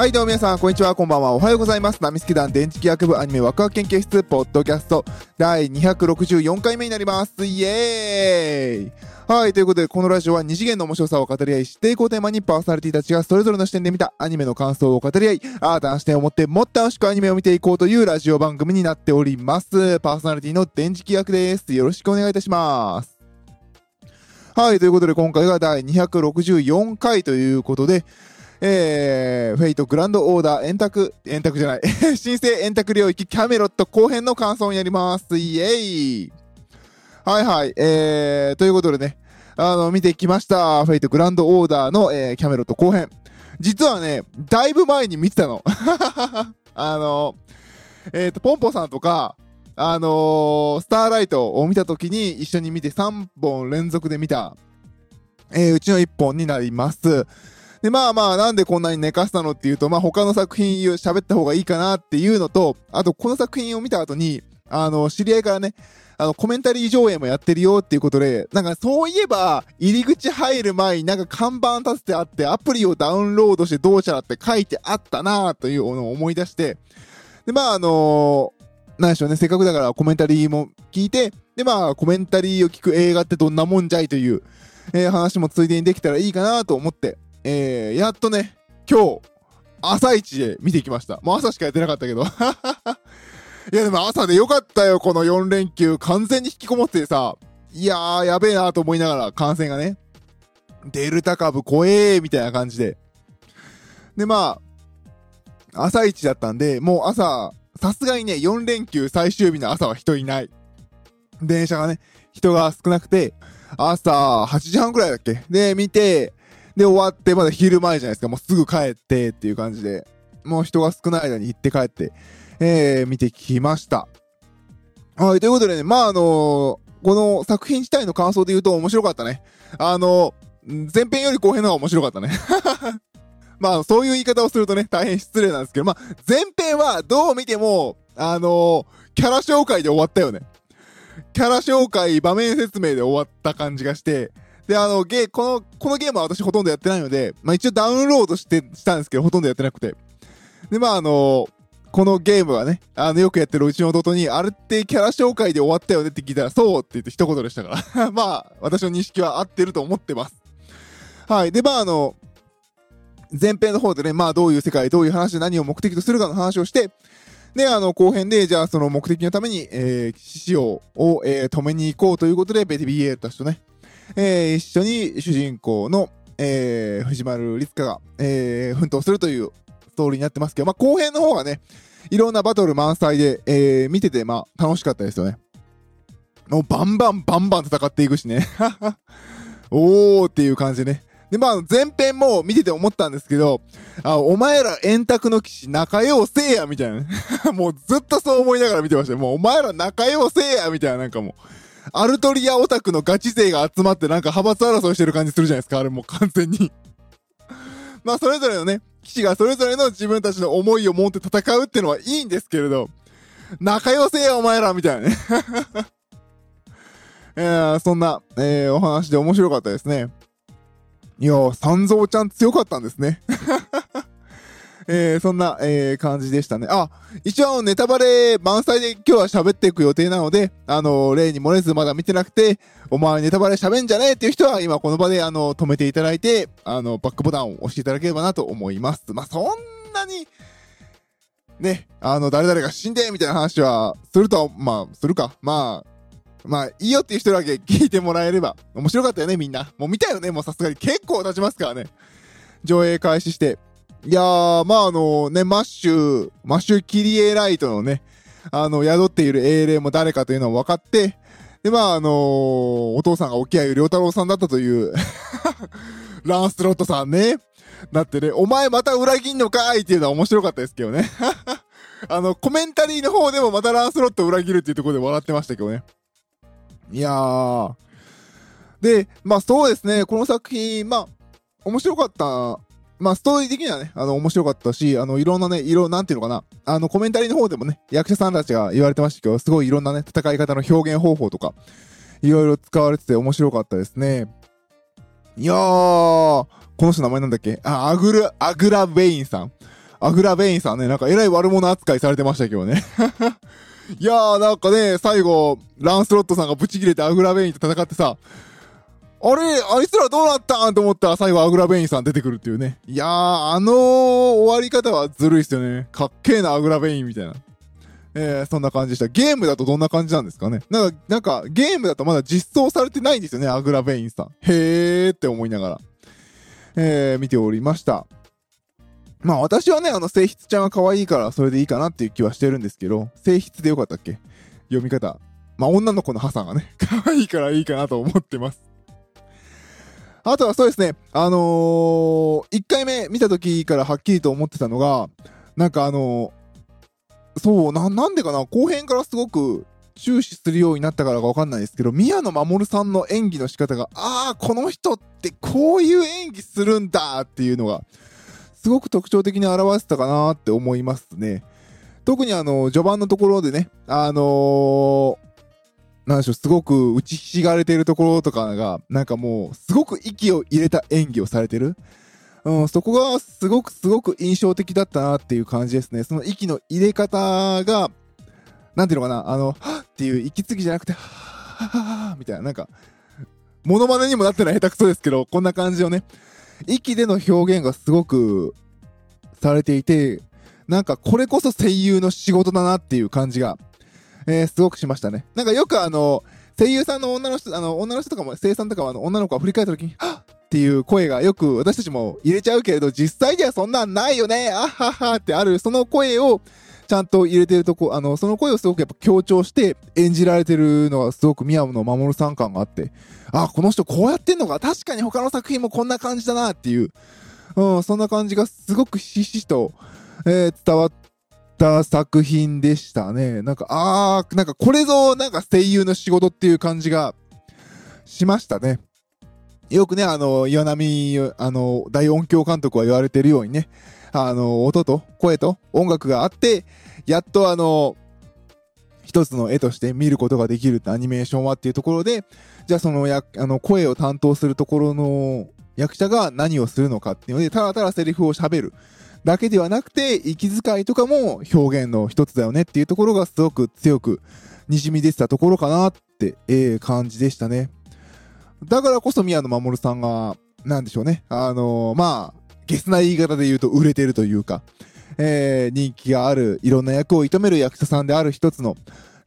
はい、どうも皆さん、こんにちは、こんばんは、おはようございます。ナミスケ団電磁気学部アニメワクワク研究室、ポッドキャスト、第264回目になります。イエーイはい、ということで、このラジオは二次元の面白さを語り合い、指定校テーマにパーソナリティたちがそれぞれの視点で見たアニメの感想を語り合い、新たな視点を持ってもっと楽しくアニメを見ていこうというラジオ番組になっております。パーソナリティの電磁気学です。よろしくお願いいたします。はい、ということで、今回が第264回ということで、えー、フェイトグランドオーダー円卓、円卓じゃない、新生円卓領域キャメロット後編の感想になります。イエーイはいはい、えー、ということでね、あの、見てきました。フェイトグランドオーダーの、えー、キャメロット後編。実はね、だいぶ前に見てたの。あの、えっ、と、ポンポさんとか、あのースターライトを見た時に一緒に見て3本連続で見た、えーうちの1本になります。で、まあまあ、なんでこんなに寝かしたのっていうと、まあ他の作品言う喋った方がいいかなっていうのと、あとこの作品を見た後に、あの、知り合いからね、あの、コメンタリー上映もやってるよっていうことで、なんかそういえば、入り口入る前になんか看板立ててあって、アプリをダウンロードしてどうちゃらって書いてあったなというのを思い出して、で、まああのなんでしょうね、せっかくだからコメンタリーも聞いて、で、まあ、コメンタリーを聞く映画ってどんなもんじゃいという、えー話もついでにできたらいいかなと思って、えー、やっとね、今日、朝一で見てきました。もう朝しかやってなかったけど。いや、でも朝でよかったよ、この4連休。完全に引きこもってさ、いやー、やべえなと思いながら、感染がね。デルタ株怖えー、みたいな感じで。で、まあ、朝一だったんで、もう朝、さすがにね、4連休最終日の朝は人いない。電車がね、人が少なくて、朝8時半くらいだっけ？で、見て、で、終わって、まだ昼前じゃないですか。もうすぐ帰ってっていう感じで、もう人が少ない間に行って帰って、えー、見てきました。はい、ということでね、まあ、あのーこの作品自体の感想で言うと面白かったね。あのー前編より後編の方が面白かったね。まあ、そういう言い方をするとね、大変失礼なんですけど、まあ、前編はどう見ても、あのーキャラ紹介で終わったよね。キャラ紹介、場面説明で終わった感じがして、で、あの、ゲ、この、このゲームは私ほとんどやってないので、まあ一応ダウンロードして、したんですけど、ほとんどやってなくて。で、まああのこのゲームはね、あの、よくやってるうちの弟に、あれってキャラ紹介で終わったよねって聞いたら、そうって言って一言でしたから。まあ、私の認識は合ってると思ってます。はい。で、まああの、前編の方でね、まあどういう世界、どういう話で何を目的とするかの話をして、で、あの、後編で、じゃあその目的のために、えー、獅子王を、えー止めに行こうということで、ベティビエールたちとね、えー一緒に主人公の、えー藤丸律香が、えー奮闘するというストーリーになってますけど、まあ後編の方がね、いろんなバトル満載で、えー見てて、まあ楽しかったですよね。もうバンバンバンバン戦っていくしね。おーっていう感じでね。で、まあ、前編も見てて思ったんですけど、あ、お前ら円卓の騎士仲良うせえや、みたいなね。もうずっとそう思いながら見てました。もうお前ら仲良うせえや、みたいな、なんかもう。アルトリアオタクのガチ勢が集まってなんか派閥争いしてる感じするじゃないですか、あれもう完全に。まあ、それぞれのね、騎士がそれぞれの自分たちの思いを持って戦うってのはいいんですけれど、仲良せえや、お前ら、みたいなね。えー、そんな、えー、お話で面白かったですね。いやー、三蔵ちゃん強かったんですね。えー、そんな、えー、感じでしたね。あ、一応ネタバレ満載で今日は喋っていく予定なので、あの例に漏れずまだ見てなくて、お前ネタバレ喋んじゃねえっていう人は今この場であの、止めていただいて、あの、バックボタンを押していただければなと思います。まあ、そんなに、ね、あの、誰々が死んでみたいな話は、すると、まあ、するか。まあ、まあ、いいよっていう人だけ聞いてもらえれば。面白かったよね、みんな。もう見たよね、もうさすがに。結構経ちますからね。上映開始して。いやー、まああのね、マッシュ、マッシュキリエライトのね、あの、宿っている英霊も誰かというのは分かって、で、まああのお父さんが置鮎龍太郎さんだったという、ランスロットさんね。だってね、お前また裏切んのかいっていうのは面白かったですけどね。あの、コメンタリーの方でもまたランスロット裏切るっていうところで笑ってましたけどね。いやー。で、まあそうですね、この作品、まあ、面白かった。まあストーリー的にはね、あの、面白かったし、あの、いろんなね、色、なんていうのかな。あの、コメンタリーの方でもね、役者さんたちが言われてましたけど、すごいいろんなね、戦い方の表現方法とか、いろいろ使われてて面白かったですね。いやー、この人名前なんだっけ？あ、アグル、アグラ・ベインさん。アグラベインさんね、なんかえらい悪者扱いされてましたけどね。いやーなんかね、最後、ランスロットさんがブチ切れてアグラベインと戦ってさ、あれあいつらどうなったんと思ったら最後アグラベインさん出てくるっていうね。いやー、あのー、終わり方はずるいっすよね。かっけーなアグラベインみたいな。えー、そんな感じでした。ゲームだとどんな感じなんですかねなんか、なんか、ゲームだとまだ実装されてないんですよね、アグラベインさん。へーって思いながら、えー、見ておりました。まあ私はね、あの、性質ちゃんが可愛いからそれでいいかなっていう気はしてるんですけど、性質でよかったっけ？読み方。まあ女の子のハサがね、可愛いからいいかなと思ってます。あとはそうですね、あのー、1回目見た時からはっきりと思ってたのが、なんかあのー、そうな、なんでかな、後編からすごく注視するようになったからかわかんないですけど、宮野真守さんの演技の仕方が、ああ、この人ってこういう演技するんだっていうのが、すごく特徴的に表せたかなって思いますね。特にあの、序盤のところでね、あのー、なんでしょう、すごく打ちひしがれてるところとかが、なんかもう、すごく息を入れた演技をされてる。うん、そこがすごくすごく印象的だったなっていう感じですね。その息の入れ方が、なんていうのかな、あの、はっていう息継ぎじゃなくて、ははみたいな、なんか、モノマネにもなってない下手くそですけど、こんな感じをね、息での表現がすごくされていて、なんかこれこそ声優の仕事だなっていう感じが、えー、すごくしましたね。なんかよくあの、声優さんの女の人、あの、女の人とかも、声優さんとかはあの、女の子が振り返った時に、はっ!っていう声がよく私たちも入れちゃうけれど、実際にはそんなんないよね。あははってある、その声をちゃんと入れてるとこ、あの、その声をすごくやっぱ強調して演じられてるのはすごく宮野守さん感があって、あ、この人こうやってんのか、確かに他の作品もこんな感じだなっていう、うん、そんな感じがすごくひしひしと、えー、伝わった作品でしたね。なんか、あー、なんかこれぞ、なんか声優の仕事っていう感じがしましたね。よくね、あの、岩波、あの、大音響監督は言われてるようにね、あの、音と声と音楽があって、やっとあの、一つの絵として見ることができるアニメーションはっていうところで、じゃあそのや、あの、声を担当するところの役者が何をするのかっていうので、ただただセリフを喋るだけではなくて、息遣いとかも表現の一つだよねっていうところがすごく強く滲み出てたところかなって、えー、感じでしたね。だからこそ宮野守さんが、なんでしょうね。あのー、まあ、ゲスな言い方で言うと売れてるというか、えー、人気がある、いろんな役を射止める役者さんである一つの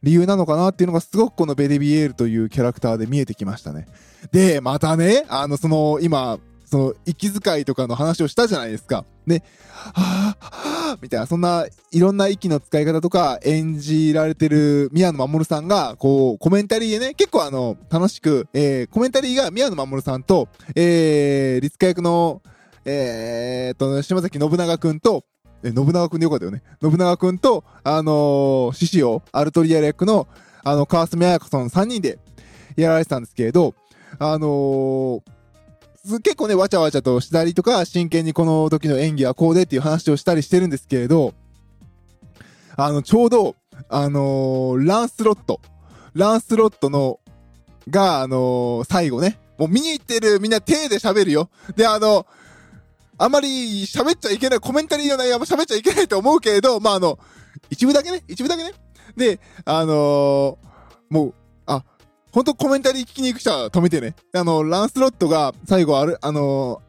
理由なのかなっていうのがすごくこのベデビエールというキャラクターで見えてきましたね。で、またね、あの、その、今、その、息遣いとかの話をしたじゃないですか。ね、はぁ、はぁ、みたいな、そんな、いろんな息の使い方とか演じられてる宮野守さんが、こう、コメンタリーでね、結構あの、楽しく、えー、コメンタリーが宮野守さんと、えー、立家役の、えー、と、島崎信長くんと、え、信長くんでよかったよね。信長くんと、あのー、獅子王、アルトリア役の、あの、川澄彩子さんの3人でやられてたんですけれど、あのー、結構ね、わちゃわちゃとしたりとか、真剣にこの時の演技はこうでっていう話をしたりしてるんですけれど、あの、ちょうど、あのー、ランスロット、ランスロットの、が、あのー、最後ね、もう見に行ってるみんな手で喋るよ。で、あの、あまり喋っちゃいけない、コメンタリーの内容も喋っちゃいけないと思うけれど、まあ、あの、一部だけね、一部だけね。で、あのー、もう、あ、本当コメンタリー聞きに行く人は止めてね。あの、ランスロットが最後ある、あの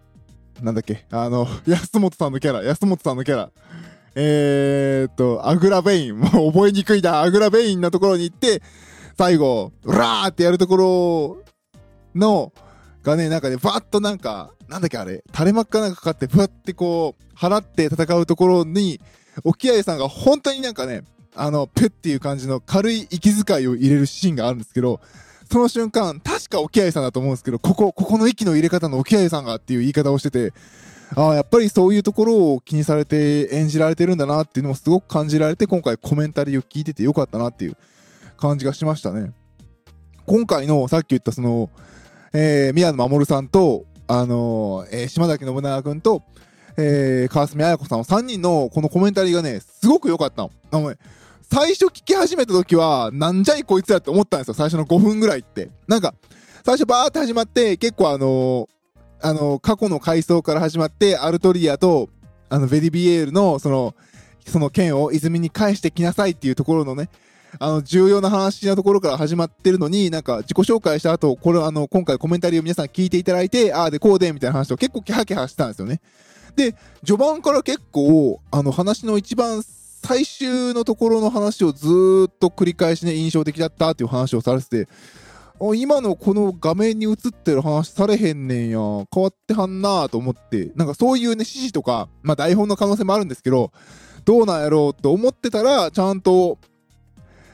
ー、なんだっけ、あの、安本さんのキャラ、安本さんのキャラ。えーっと、アグラベイン、もう覚えにくいな、アグラベインのところに行って、最後、うらーってやるところの、がね、なんかね、バーッとなんか、なんだっけあれ、垂れ幕かなんかかかって、ふわってこう、払って戦うところに、沖合さんが本当になんかね、あの、プッっていう感じの軽い息遣いを入れるシーンがあるんですけど、その瞬間、確か沖合さんだと思うんですけど、ここ、ここの息の入れ方の沖合さんがっていう言い方をしてて、ああ、やっぱりそういうところを気にされて演じられてるんだなっていうのもすごく感じられて、今回コメンタリーを聞いててよかったなっていう感じがしましたね。今回のさっき言ったその、えー、宮野守さんと、あのー、えー、島崎信長くんと、えー、川澄彩子さんの3人のこのコメンタリーがね、すごく良かったの。あのね、最初聞き始めた時は、なんじゃいこいつらって思ったんですよ。最初の5分ぐらいって。なんか、最初バーって始まって、結構あのー、あのー、過去の回想から始まって、アルトリアと、あの、ベリビエールの、その、その剣を泉に返してきなさいっていうところのね、あの、重要な話のところから始まってるのに、なんか、自己紹介した後、これ、あの、今回コメンタリーを皆さん聞いていただいて、ああでこうで、みたいな話を結構キャキャしてたんですよね。で、序盤から結構、あの、話の一番最終のところの話をずっと繰り返しね、印象的だったっていう話をされてて、今のこの画面に映ってる話されへんねんや。変わってはんなと思って、なんかそういうね、指示とか、まあ台本の可能性もあるんですけど、どうなんやろうと思ってたら、ちゃんと、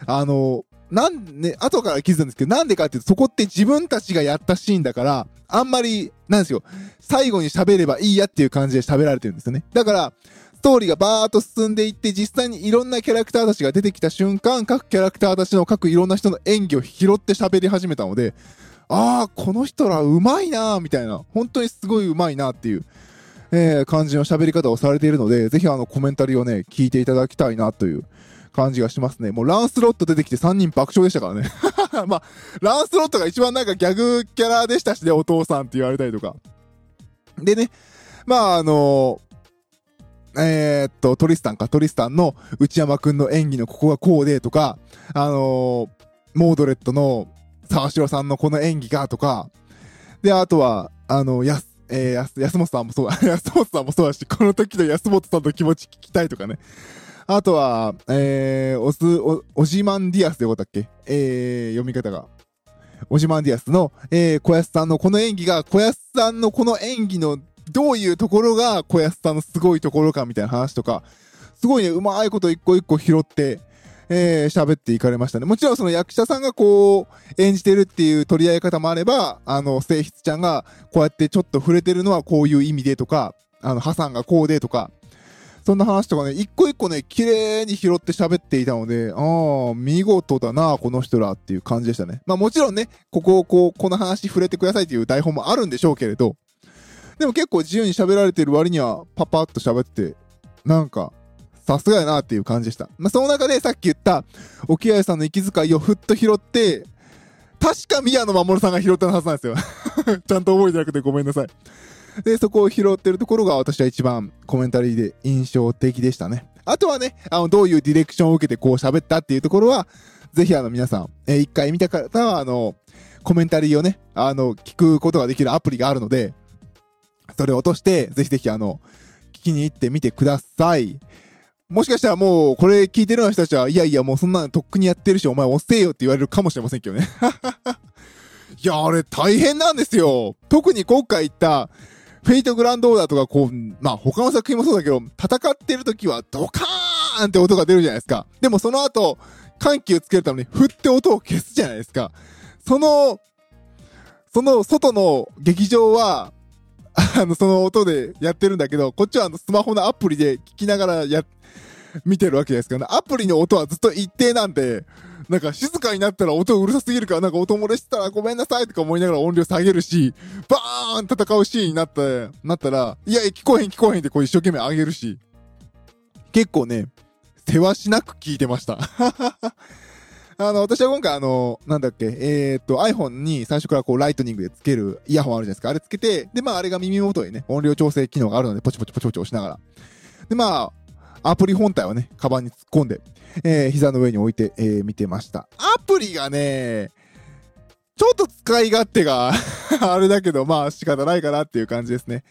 あの、なんね、後から気づいたんですけど、なんでかっていうと、そこって自分たちがやったシーンだから、あんまり、なんですよ、最後に喋ればいいやっていう感じで喋られてるんですよね。だから、ストーリーがバーっと進んでいって、実際にいろんなキャラクターたちが出てきた瞬間、各キャラクターたちの各いろんな人の演技を拾って喋り始めたので、ああ、この人らうまいなみたいな、本当にすごいうまいなっていう、えー、感じの喋り方をされているので、ぜひあのコメンタリーをね、聞いていただきたいなという感じがしますね。もうランスロット出てきて3人爆笑でしたからね。まあ、ランスロットが一番なんかギャグキャラでしたしね、お父さんって言われたりとか。でね、まああのー、えー、っと、トリスタンか、トリスタンの内山くんの演技のここがこうでとか、あのー、モードレットの沢城さんのこの演技がとか、で、あとは、あの、やす、えー、安本さんもそうだ、安本さんもそうだし、この時の安本さんの気持ち聞きたいとかね。あとは、えー、オス、オ、オジマンディアスでよかったっけ？えー、読み方が。オジマンディアスの、えー、小安さんのこの演技が、小安さんのこの演技のどういうところが小安さんのすごいところかみたいな話とか、すごいね、うまいこと一個一個拾って、えー、喋っていかれましたね。もちろんその役者さんがこう、演じてるっていう取り合い方もあれば、あの、聖筆ちゃんがこうやってちょっと触れてるのはこういう意味でとか、あの、ハサンがこうでとか、そんな話とかね、一個一個ね、綺麗に拾って喋っていたので、ああ、見事だな、この人らっていう感じでしたね。まあもちろんね、ここをこう、この話触れてくださいっていう台本もあるんでしょうけれど、でも結構自由に喋られてる割には、パパッと喋って、なんか、さすがやなっていう感じでした。まあその中でさっき言った、沖合さんの息遣いをふっと拾って、確か宮野守さんが拾ったはずなんですよ。ちゃんと覚えてなくてごめんなさい。で、そこを拾ってるところが私は一番コメンタリーで印象的でしたね。あとはね、あの、どういうディレクションを受けてこう喋ったっていうところは、ぜひあの皆さん、えー、一回見た方は、あの、コメンタリーをね、あの、聞くことができるアプリがあるので、それを落として、ぜひぜひあの、聞きに行ってみてください。もしかしたらもう、これ聞いてるような人たちは、いやいや、もうそんなのとっくにやってるし、お前押せよって言われるかもしれませんけどね。いや、あれ大変なんですよ。特に今回言った、フェイトグランドオーダーとかこう、まあ他の作品もそうだけど、戦ってる時はドカーンって音が出るじゃないですか。でもその後、緩急つけるために振って音を消すじゃないですか。その、その外の劇場は、あの、その音でやってるんだけど、こっちはあのスマホのアプリで聞きながらや、見てるわけですから、ね、アプリの音はずっと一定なんで、なんか静かになったら音うるさすぎるから、なんか音漏れしたらごめんなさいとか思いながら音量下げるし、バーン戦うシーンになった、なったら、いや、聞こえへん聞こえへんってこう一生懸命上げるし、結構ね、世話しなく聞いてました。あの、私は今回あの、なんだっけ、えー、っと iPhone に最初からこうライトニングでつけるイヤホンあるじゃないですか。あれつけて、で、まああれが耳元にね、音量調整機能があるので、ポチポチポチポチ押しながら。で、まあ、アプリ本体をね、カバンに突っ込んで、えー、膝の上に置いて、えー、見てました。アプリがね、ちょっと使い勝手が あれだけど、まあ仕方ないかなっていう感じですね。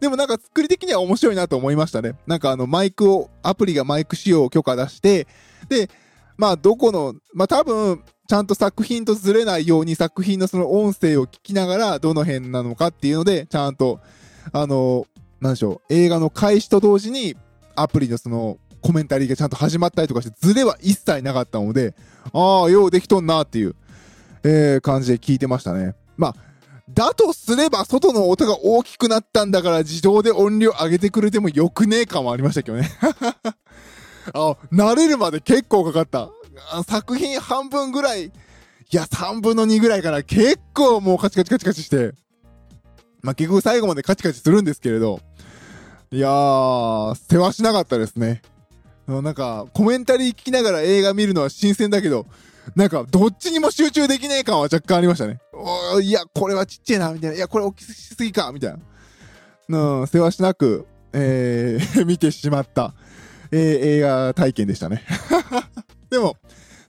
でもなんか作り的には面白いなと思いましたね。なんかあのマイクを、アプリがマイク仕様を許可出して、で、まあどこの、まあ多分、ちゃんと作品とずれないように作品のその音声を聞きながらどの辺なのかっていうので、ちゃんと、あの、なんでしょう、映画の開始と同時にアプリのそのコメンタリーがちゃんと始まったりとかして、ズレは一切なかったので、ああ、ようできとんなっていう、えー、感じで聞いてましたね。まあ、だとすれば、外の音が大きくなったんだから自動で音量上げてくれてもよくねえ感はありましたけどね。あ、慣れるまで結構かかった。作品半分ぐらい、いや、3分の2ぐらいから結構もうカチカチカチカチして、まあ、結局最後までカチカチするんですけれど、いやー、世話しなかったですね。なんか、コメンタリー聞きながら映画見るのは新鮮だけど、なんか、どっちにも集中できねえ感は若干ありましたね。おいや、これはちっちゃいな、みたいな。いや、これ大きすぎか、みたいな。うん、世話しなく、えー 見てしまった、えー映画体験でしたね。でも、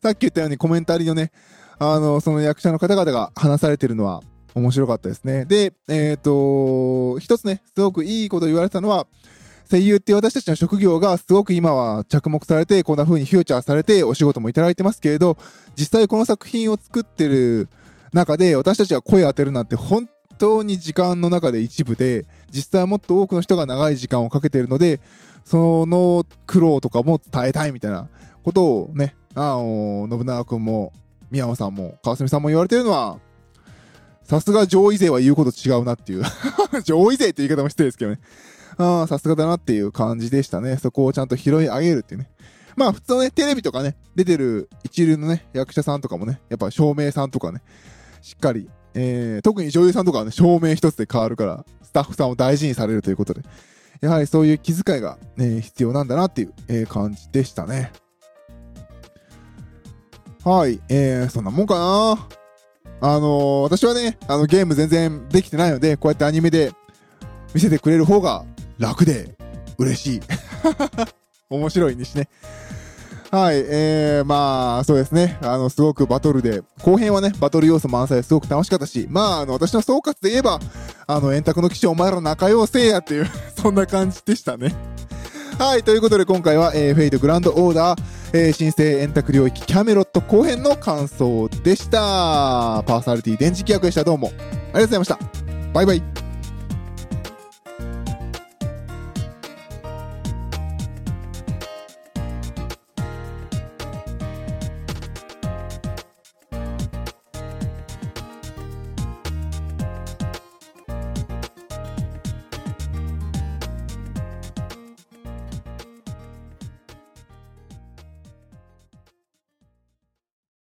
さっき言ったようにコメンタリーのね、あの、その役者の方々が話されてるのは面白かったですね。で、えっ、と、一つね、すごくいいこと言われてたのは、声優っていう私たちの職業がすごく今は着目されて、こんな風にフューチャーされてお仕事もいただいてますけれど、実際この作品を作ってる中で私たちが声を当てるなんて本当に時間の中で一部で、実際はもっと多くの人が長い時間をかけているので、その苦労とかも伝えたいみたいなことをね、あの、信長君も、宮野さんも、川澄さんも言われてるのは、さすが上位勢は言うこと違うなっていう。上位勢って言い方も失礼ですけどね。ああ、さすがだなっていう感じでしたね。そこをちゃんと拾い上げるっていうね。まあ普通のね、テレビとかね、出てる一流のね、役者さんとかもね、やっぱ照明さんとかね、しっかり、えー、特に女優さんとかはね、照明一つで変わるから、スタッフさんを大事にされるということで、やはりそういう気遣いが、ね、必要なんだなっていう、えー感じでしたね。はい、えー、そんなもんかな。あのー私はね、あのゲーム全然できてないので、こうやってアニメで見せてくれる方が楽で嬉しい。面白いにしね。はい、えー、まあ、そうですね。あの、すごくバトルで、後編はね、バトル要素満載ですごく楽しかったし、まあ、あの、私の総括で言えば、あの、円卓の騎士お前ら仲良せいやっていう、そんな感じでしたね。はい、ということで今回は、えー、フェイトグランドオーダー、えー、新生円卓領域キャメロット後編の感想でした。パーソナリティ電磁気役でした。どうも。ありがとうございました。バイバイ。